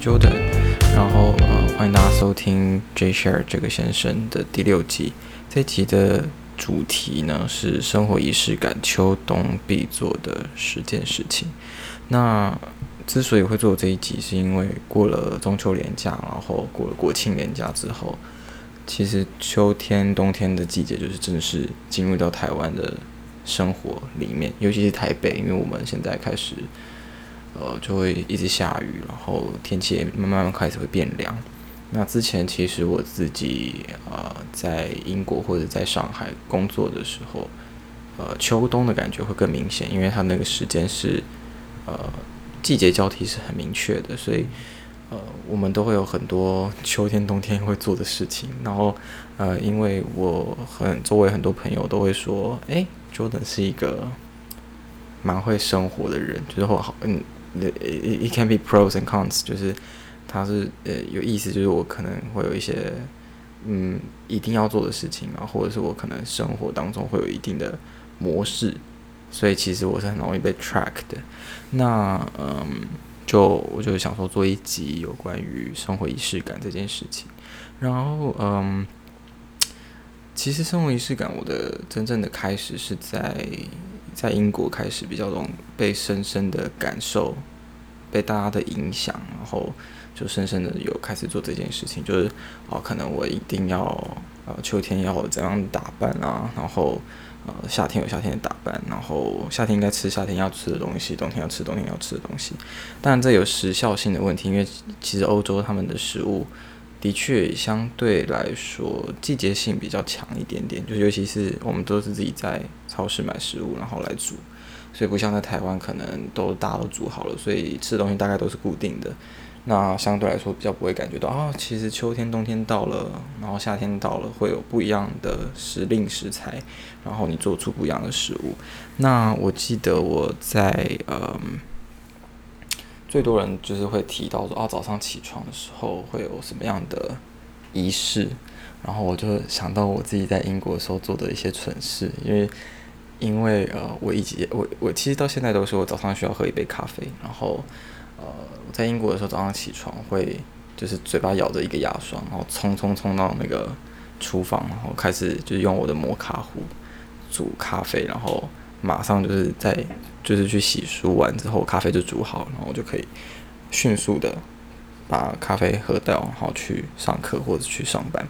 Jordan，然后呃，欢迎大家收听 J Share 这个先生的第六集。这集的主题呢是生活仪式感，秋冬必做的十件事情。那之所以会做这一集，是因为过了中秋连假，然后过了国庆连假之后，其实秋天、冬天的季节就是正式进入到台湾的生活里面，尤其是台北，因为我们现在开始。呃，就会一直下雨，然后天气也慢慢开始会变凉。那之前其实我自己呃在英国或者在上海工作的时候，呃秋冬的感觉会更明显，因为它那个时间是呃季节交替是很明确的，所以呃我们都会有很多秋天冬天会做的事情。然后呃因为我很周围很多朋友都会说，诶，Jordan 是一个蛮会生活的人，就是会好嗯。It it can be pros and cons，就是它是呃有意思，就是我可能会有一些嗯一定要做的事情啊，或者是我可能生活当中会有一定的模式，所以其实我是很容易被 track 的。那嗯，就我就想说做一集有关于生活仪式感这件事情。然后嗯，其实生活仪式感我的真正的开始是在。在英国开始比较容易被深深的感受，被大家的影响，然后就深深的有开始做这件事情，就是哦，可能我一定要呃秋天要怎样打扮啊，然后呃夏天有夏天的打扮，然后夏天应该吃夏天要吃的东西，冬天要吃冬天要吃的东西。当然这有时效性的问题，因为其实欧洲他们的食物。的确，相对来说季节性比较强一点点，就尤其是我们都是自己在超市买食物，然后来煮，所以不像在台湾，可能都大家都煮好了，所以吃的东西大概都是固定的。那相对来说比较不会感觉到啊，其实秋天、冬天到了，然后夏天到了，会有不一样的时令食材，然后你做出不一样的食物。那我记得我在嗯。最多人就是会提到说啊，早上起床的时候会有什么样的仪式，然后我就想到我自己在英国的时候做的一些蠢事，因为因为呃，我以前我我其实到现在都是我早上需要喝一杯咖啡，然后呃，在英国的时候早上起床会就是嘴巴咬着一个牙刷，然后匆匆冲到那个厨房，然后开始就是用我的摩卡壶煮咖啡，然后。马上就是在就是去洗漱完之后，咖啡就煮好，然后我就可以迅速的把咖啡喝掉，然后去上课或者去上班。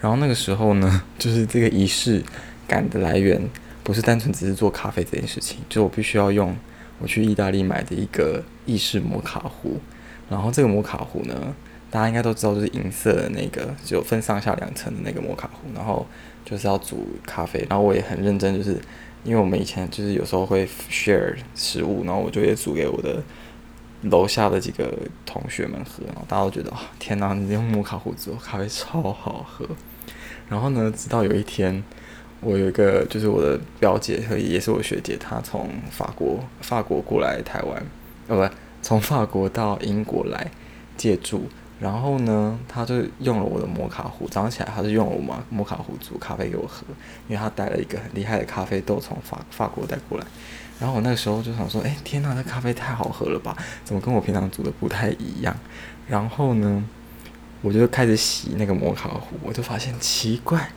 然后那个时候呢，就是这个仪式感的来源不是单纯只是做咖啡这件事情，就我必须要用我去意大利买的一个意式摩卡壶。然后这个摩卡壶呢，大家应该都知道，就是银色的那个，就分上下两层的那个摩卡壶。然后就是要煮咖啡，然后我也很认真，就是。因为我们以前就是有时候会 share 食物，然后我就也煮给我的楼下的几个同学们喝，然后大家都觉得啊，天哪，你用摩卡壶煮咖啡超好喝。然后呢，直到有一天，我有一个就是我的表姐和也是我学姐，她从法国法国过来台湾，呃，不，从法国到英国来借住。然后呢，他就用了我的摩卡壶。早上起来，他就用了我摩摩卡壶煮咖啡给我喝，因为他带了一个很厉害的咖啡豆从法法国带过来。然后我那个时候就想说，哎，天哪，这咖啡太好喝了吧？怎么跟我平常煮的不太一样？然后呢，我就开始洗那个摩卡壶，我就发现奇怪，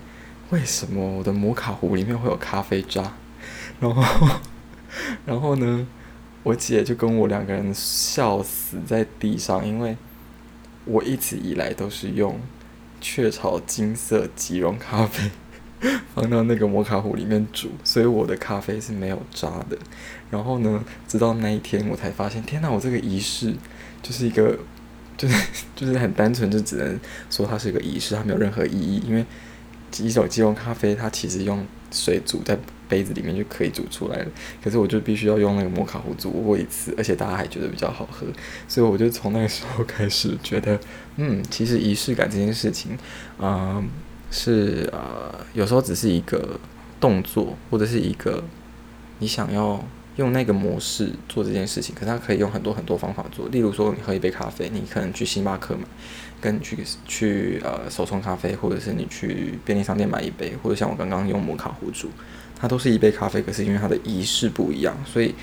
为什么我的摩卡壶里面会有咖啡渣？然后，然后呢，我姐就跟我两个人笑死在地上，因为。我一直以来都是用雀巢金色即溶咖啡 放到那个摩卡壶里面煮，所以我的咖啡是没有渣的。然后呢，直到那一天我才发现，天哪！我这个仪式就是一个，就是就是很单纯，就只能说它是一个仪式，它没有任何意义。因为一种即溶咖啡，它其实用水煮在。杯子里面就可以煮出来了，可是我就必须要用那个摩卡壶煮过一次，而且大家还觉得比较好喝，所以我就从那个时候开始觉得，嗯，其实仪式感这件事情，嗯、是呃，有时候只是一个动作，或者是一个你想要用那个模式做这件事情，可是它可以用很多很多方法做，例如说你喝一杯咖啡，你可能去星巴克买，跟去去呃手冲咖啡，或者是你去便利商店买一杯，或者像我刚刚用摩卡壶煮。它都是一杯咖啡，可是因为它的仪式不一样，所以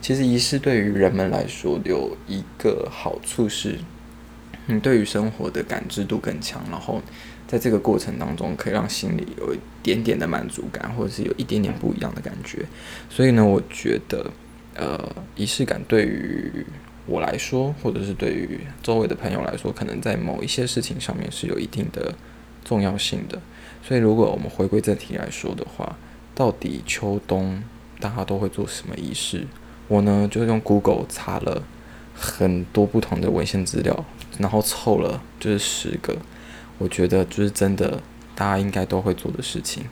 其实仪式对于人们来说有一个好处是，你对于生活的感知度更强，然后在这个过程当中，可以让心里有一点点的满足感，或者是有一点点不一样的感觉。所以呢，我觉得，呃，仪式感对于我来说，或者是对于周围的朋友来说，可能在某一些事情上面是有一定的重要性的。所以，如果我们回归正题来说的话，到底秋冬大家都会做什么仪式？我呢，就用 Google 查了很多不同的文献资料。然后凑了就是十个，我觉得就是真的，大家应该都会做的事情。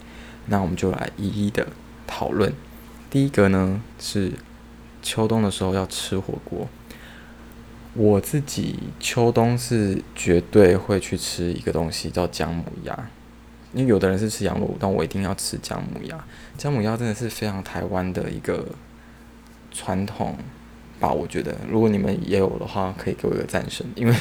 那我们就来一一的讨论。第一个呢是秋冬的时候要吃火锅。我自己秋冬是绝对会去吃一个东西叫姜母鸭，因为有的人是吃羊肉，但我一定要吃姜母鸭。姜母鸭真的是非常台湾的一个传统。吧，我觉得如果你们也有的话，可以给我一个赞声，因为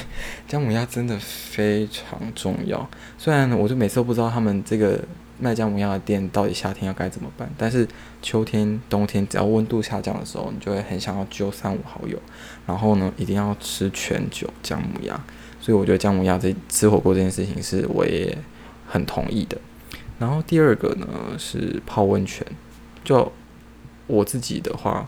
姜母鸭真的非常重要。虽然我就每次都不知道他们这个卖姜母鸭的店到底夏天要该怎么办，但是秋天、冬天只要温度下降的时候，你就会很想要揪三五好友，然后呢，一定要吃全酒姜母鸭。所以我觉得姜母鸭这吃火锅这件事情是我也很同意的。然后第二个呢是泡温泉，就我自己的话。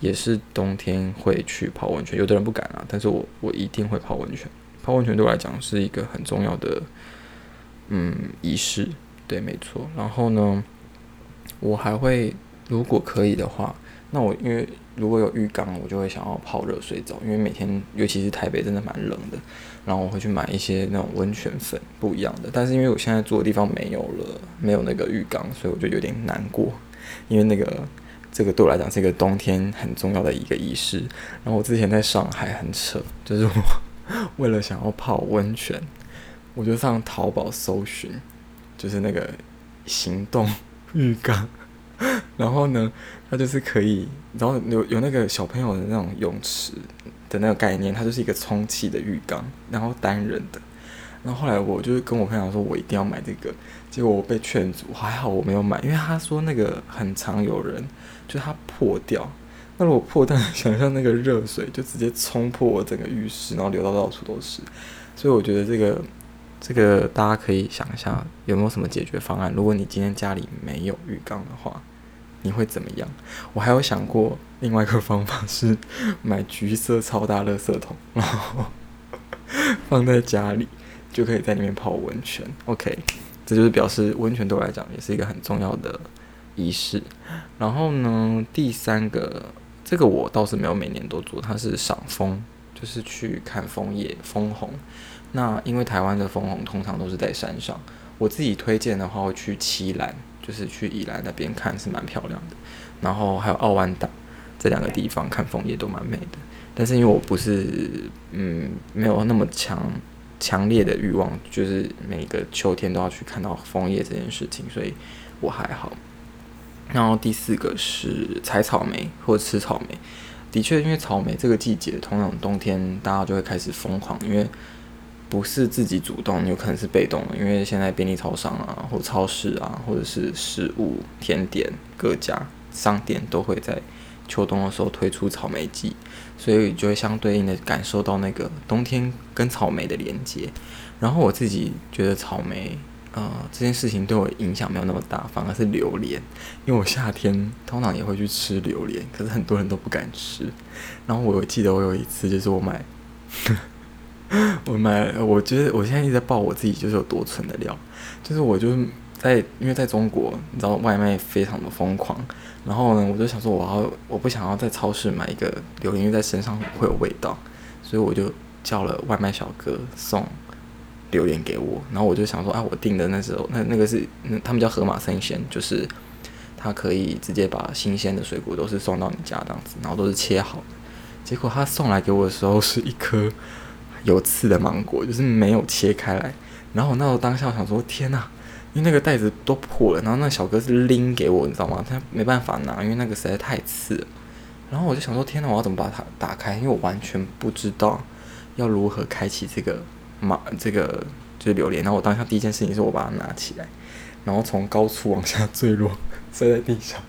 也是冬天会去泡温泉，有的人不敢啊，但是我我一定会泡温泉。泡温泉对我来讲是一个很重要的，嗯，仪式，对，没错。然后呢，我还会，如果可以的话，那我因为如果有浴缸，我就会想要泡热水澡，因为每天，尤其是台北真的蛮冷的，然后我会去买一些那种温泉粉，不一样的。但是因为我现在住的地方没有了，没有那个浴缸，所以我就有点难过，因为那个。这个对我来讲是一个冬天很重要的一个仪式。然后我之前在上海很扯，就是我为了想要泡温泉，我就上淘宝搜寻，就是那个行动浴缸。然后呢，它就是可以，然后有有那个小朋友的那种泳池的那个概念，它就是一个充气的浴缸，然后单人的。然后后来我就跟我朋友说，我一定要买这个。结果我被劝阻，还好我没有买，因为他说那个很常有人，就它破掉。那如果破掉，想象那个热水就直接冲破我整个浴室，然后流到到处都是。所以我觉得这个这个大家可以想一下，有没有什么解决方案？如果你今天家里没有浴缸的话，你会怎么样？我还有想过另外一个方法是买橘色超大垃圾桶，然后 放在家里。就可以在里面泡温泉，OK，这就是表示温泉对我来讲也是一个很重要的仪式。然后呢，第三个，这个我倒是没有每年都做，它是赏枫，就是去看枫叶、枫红。那因为台湾的枫红通常都是在山上，我自己推荐的话会去栖兰，就是去宜兰那边看是蛮漂亮的。然后还有奥万岛这两个地方看枫叶都蛮美的。但是因为我不是嗯没有那么强。强烈的欲望就是每个秋天都要去看到枫叶这件事情，所以我还好。然后第四个是采草莓或吃草莓，的确，因为草莓这个季节，通常冬天大家就会开始疯狂，因为不是自己主动，有可能是被动的，因为现在便利超商啊，或超市啊，或者是食物甜点各家商店都会在。秋冬的时候推出草莓季，所以就会相对应的感受到那个冬天跟草莓的连接。然后我自己觉得草莓，呃，这件事情对我影响没有那么大，反而是榴莲，因为我夏天通常也会去吃榴莲，可是很多人都不敢吃。然后我记得我有一次就是我买，我买，我觉得我现在一直在爆我自己就是有多蠢的料，就是我就在因为在中国，你知道外卖非常的疯狂。然后呢，我就想说，我要我不想要在超市买一个榴莲，因为在身上会有味道，所以我就叫了外卖小哥送榴莲给我。然后我就想说，啊，我订的那时候那那个是他们叫盒马生鲜，就是他可以直接把新鲜的水果都是送到你家这样子，然后都是切好的。结果他送来给我的时候是一颗有刺的芒果，就是没有切开来。然后我那时候当下想说，天哪！因为那个袋子都破了，然后那小哥是拎给我，你知道吗？他没办法拿，因为那个实在太刺了。然后我就想说，天哪，我要怎么把它打开？因为我完全不知道要如何开启这个马这个就是榴莲。然后我当下第一件事情是我把它拿起来，然后从高处往下坠落，摔在地上。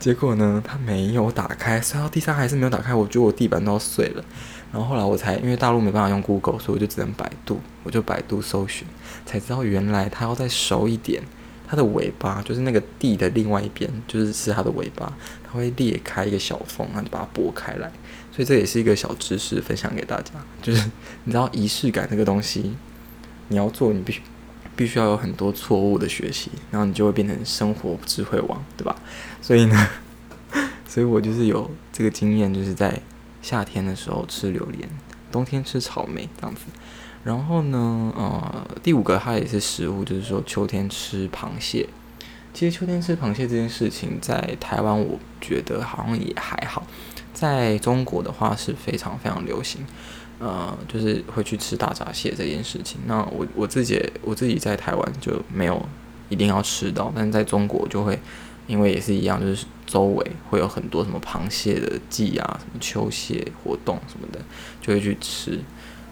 结果呢，它没有打开，摔到地上还是没有打开。我觉得我地板都要碎了。然后后来我才因为大陆没办法用 Google，所以我就只能百度，我就百度搜寻，才知道原来它要再熟一点，它的尾巴就是那个地的另外一边，就是是它的尾巴，它会裂开一个小缝，然后就把它剥开来。所以这也是一个小知识分享给大家，就是 你知道仪式感这个东西，你要做，你必须必须要有很多错误的学习，然后你就会变成生活智慧王，对吧？所以呢，所以我就是有这个经验，就是在夏天的时候吃榴莲，冬天吃草莓这样子。然后呢，呃，第五个它也是食物，就是说秋天吃螃蟹。其实秋天吃螃蟹这件事情，在台湾我觉得好像也还好。在中国的话是非常非常流行，呃，就是会去吃大闸蟹这件事情。那我我自己我自己在台湾就没有一定要吃到，但是在中国就会，因为也是一样，就是周围会有很多什么螃蟹的季啊，什么秋蟹活动什么的，就会去吃。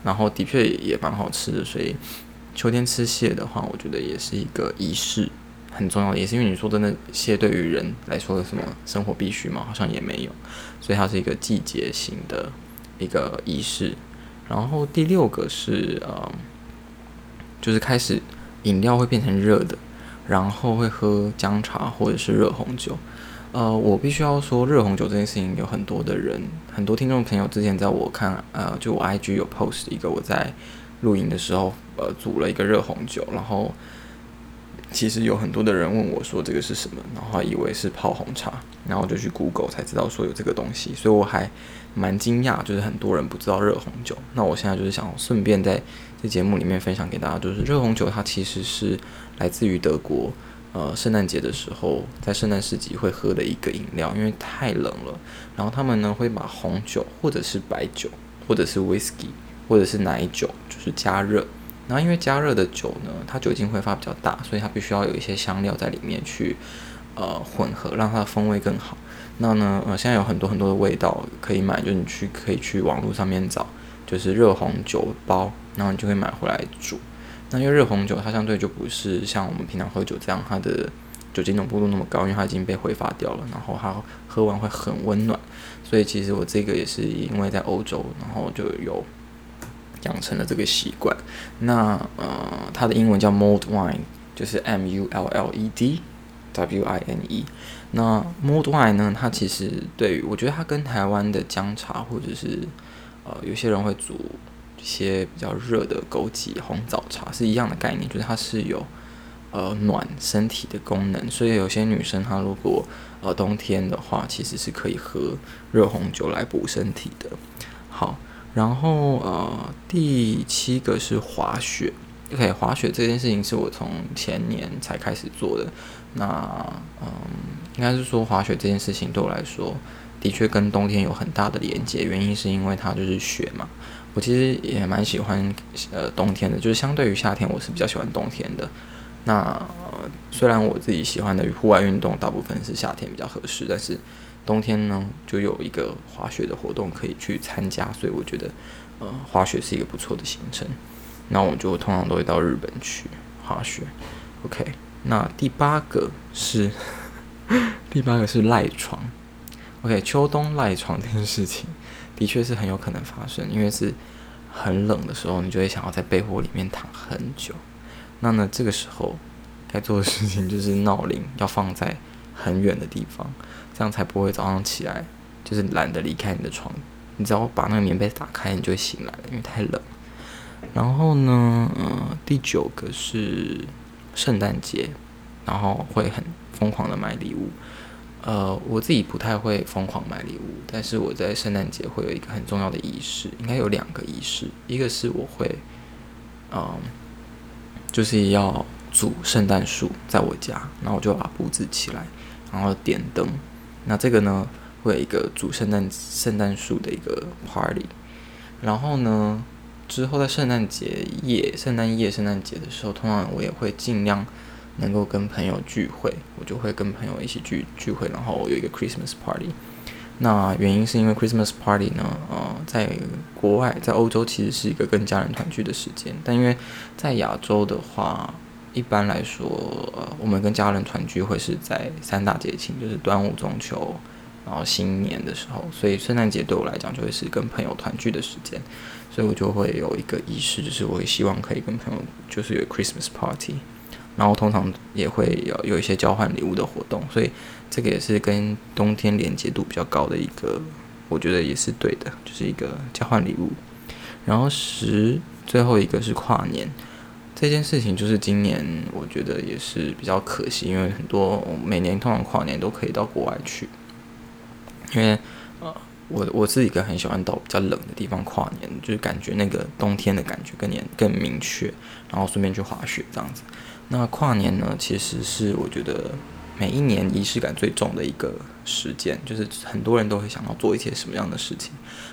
然后的确也蛮好吃的，所以秋天吃蟹的话，我觉得也是一个仪式。很重要的，也是因为你说真的，蟹对于人来说的什么生活必须吗？好像也没有，所以它是一个季节性的一个仪式。然后第六个是呃，就是开始饮料会变成热的，然后会喝姜茶或者是热红酒。呃，我必须要说热红酒这件事情，有很多的人，很多听众朋友之前在我看呃，就我 IG 有 post 一个我在露营的时候呃煮了一个热红酒，然后。其实有很多的人问我说这个是什么，然后以为是泡红茶，然后就去 Google 才知道说有这个东西，所以我还蛮惊讶，就是很多人不知道热红酒。那我现在就是想顺便在这节目里面分享给大家，就是热红酒它其实是来自于德国，呃，圣诞节的时候在圣诞市集会喝的一个饮料，因为太冷了，然后他们呢会把红酒或者是白酒或者是 Whisky 或者是奶酒就是加热。然后因为加热的酒呢，它酒精挥发比较大，所以它必须要有一些香料在里面去，呃，混合，让它的风味更好。那呢，呃，现在有很多很多的味道可以买，就你去可以去网络上面找，就是热红酒包，然后你就会买回来煮。那因为热红酒它相对就不是像我们平常喝酒这样，它的酒精浓度那么高，因为它已经被挥发掉了，然后它喝完会很温暖。所以其实我这个也是因为在欧洲，然后就有。养成了这个习惯，那呃，它的英文叫 mulled wine，就是 M U L L E D W I N E。那 mulled wine 呢，它其实对于我觉得它跟台湾的姜茶或者是呃有些人会煮一些比较热的枸杞红枣茶是一样的概念，就是它是有呃暖身体的功能，所以有些女生她如果呃冬天的话，其实是可以喝热红酒来补身体的。好。然后呃，第七个是滑雪。OK，滑雪这件事情是我从前年才开始做的。那嗯，应该是说滑雪这件事情对我来说，的确跟冬天有很大的连接。原因是因为它就是雪嘛。我其实也蛮喜欢呃冬天的，就是相对于夏天，我是比较喜欢冬天的。那，虽然我自己喜欢的户外运动大部分是夏天比较合适，但是。冬天呢，就有一个滑雪的活动可以去参加，所以我觉得，呃，滑雪是一个不错的行程。那我就通常都会到日本去滑雪。OK，那第八个是 第八个是赖床。OK，秋冬赖床这件事情的确是很有可能发生，因为是很冷的时候，你就会想要在被窝里面躺很久。那呢，这个时候该做的事情就是闹铃要放在很远的地方。这样才不会早上起来就是懒得离开你的床。你只要把那个棉被打开，你就会醒来了，因为太冷。然后呢，呃，第九个是圣诞节，然后会很疯狂的买礼物。呃，我自己不太会疯狂买礼物，但是我在圣诞节会有一个很重要的仪式，应该有两个仪式。一个是我会，嗯、就是要组圣诞树在我家，然后我就把布置起来，然后点灯。那这个呢，会有一个主圣诞圣诞树的一个 party，然后呢，之后在圣诞节夜、圣诞夜、圣诞节的时候，通常我也会尽量能够跟朋友聚会，我就会跟朋友一起聚聚会，然后有一个 Christmas party。那原因是因为 Christmas party 呢，呃，在国外，在欧洲其实是一个跟家人团聚的时间，但因为在亚洲的话。一般来说，呃，我们跟家人团聚会是在三大节庆，就是端午、中秋然后新年的时候，所以圣诞节对我来讲就会是跟朋友团聚的时间，所以我就会有一个仪式，就是我会希望可以跟朋友就是有 Christmas party，然后通常也会有有一些交换礼物的活动，所以这个也是跟冬天连接度比较高的一个，我觉得也是对的，就是一个交换礼物。然后十最后一个是跨年。这件事情就是今年我觉得也是比较可惜，因为很多每年通常跨年都可以到国外去，因为呃我我是一个很喜欢到比较冷的地方跨年，就是感觉那个冬天的感觉更年更明确，然后顺便去滑雪这样子。那跨年呢，其实是我觉得每一年仪式感最重的一个时间，就是很多人都会想要做一些什么样的事情，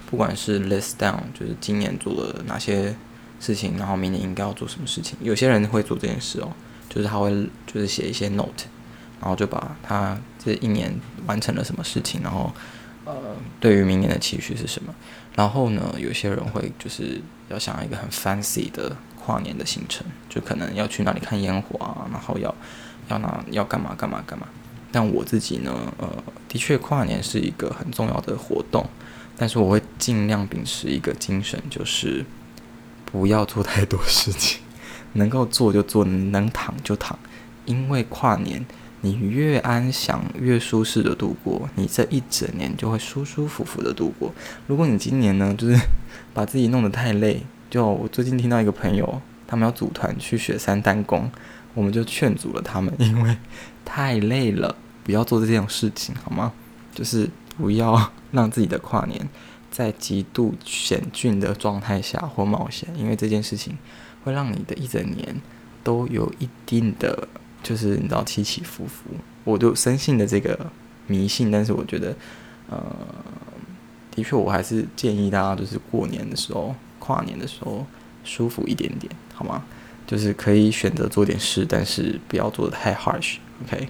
不管是 list down，就是今年做了哪些。事情，然后明年应该要做什么事情？有些人会做这件事哦，就是他会就是写一些 note，然后就把他这一年完成了什么事情，然后呃，对于明年的期许是什么？然后呢，有些人会就是要想要一个很 fancy 的跨年的行程，就可能要去哪里看烟花啊，然后要要那要干嘛干嘛干嘛。但我自己呢，呃，的确跨年是一个很重要的活动，但是我会尽量秉持一个精神，就是。不要做太多事情，能够做就做，能躺就躺。因为跨年，你越安详、越舒适的度过，你这一整年就会舒舒服服的度过。如果你今年呢，就是把自己弄得太累，就我最近听到一个朋友，他们要组团去雪山单攻，我们就劝阻了他们，因为太累了，不要做这种事情，好吗？就是不要让自己的跨年。在极度险峻的状态下或冒险，因为这件事情会让你的一整年都有一定的，就是你知道起起伏伏。我就深信的这个迷信，但是我觉得，呃，的确我还是建议大家，就是过年的时候、跨年的时候舒服一点点，好吗？就是可以选择做点事，但是不要做的太 harsh。OK。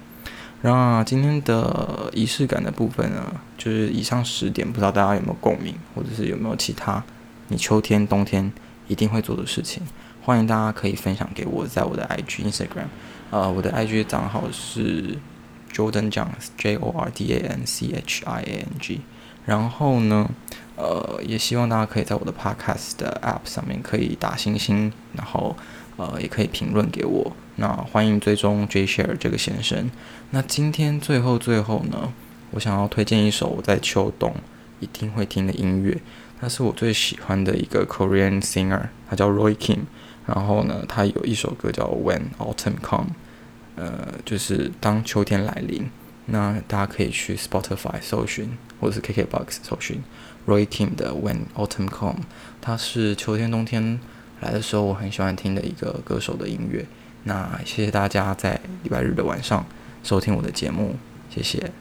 那今天的仪式感的部分呢，就是以上十点，不知道大家有没有共鸣，或者是有没有其他你秋天、冬天一定会做的事情？欢迎大家可以分享给我，在我的 IG、Instagram，呃，我的 IG 账号是 Jordan Chang，J O R D A N C H I A N G。然后呢，呃，也希望大家可以在我的 Podcast 的 App 上面可以打星星，然后。呃，也可以评论给我。那欢迎追踪 J Share 这个先生。那今天最后最后呢，我想要推荐一首我在秋冬一定会听的音乐。他是我最喜欢的一个 Korean singer，他叫 Roy Kim。然后呢，他有一首歌叫 When Autumn Come，呃，就是当秋天来临。那大家可以去 Spotify 搜寻，或者是 KKBox 搜寻 Roy Kim 的 When Autumn come，它是秋天冬天。来的时候，我很喜欢听的一个歌手的音乐。那谢谢大家在礼拜日的晚上收听我的节目，谢谢。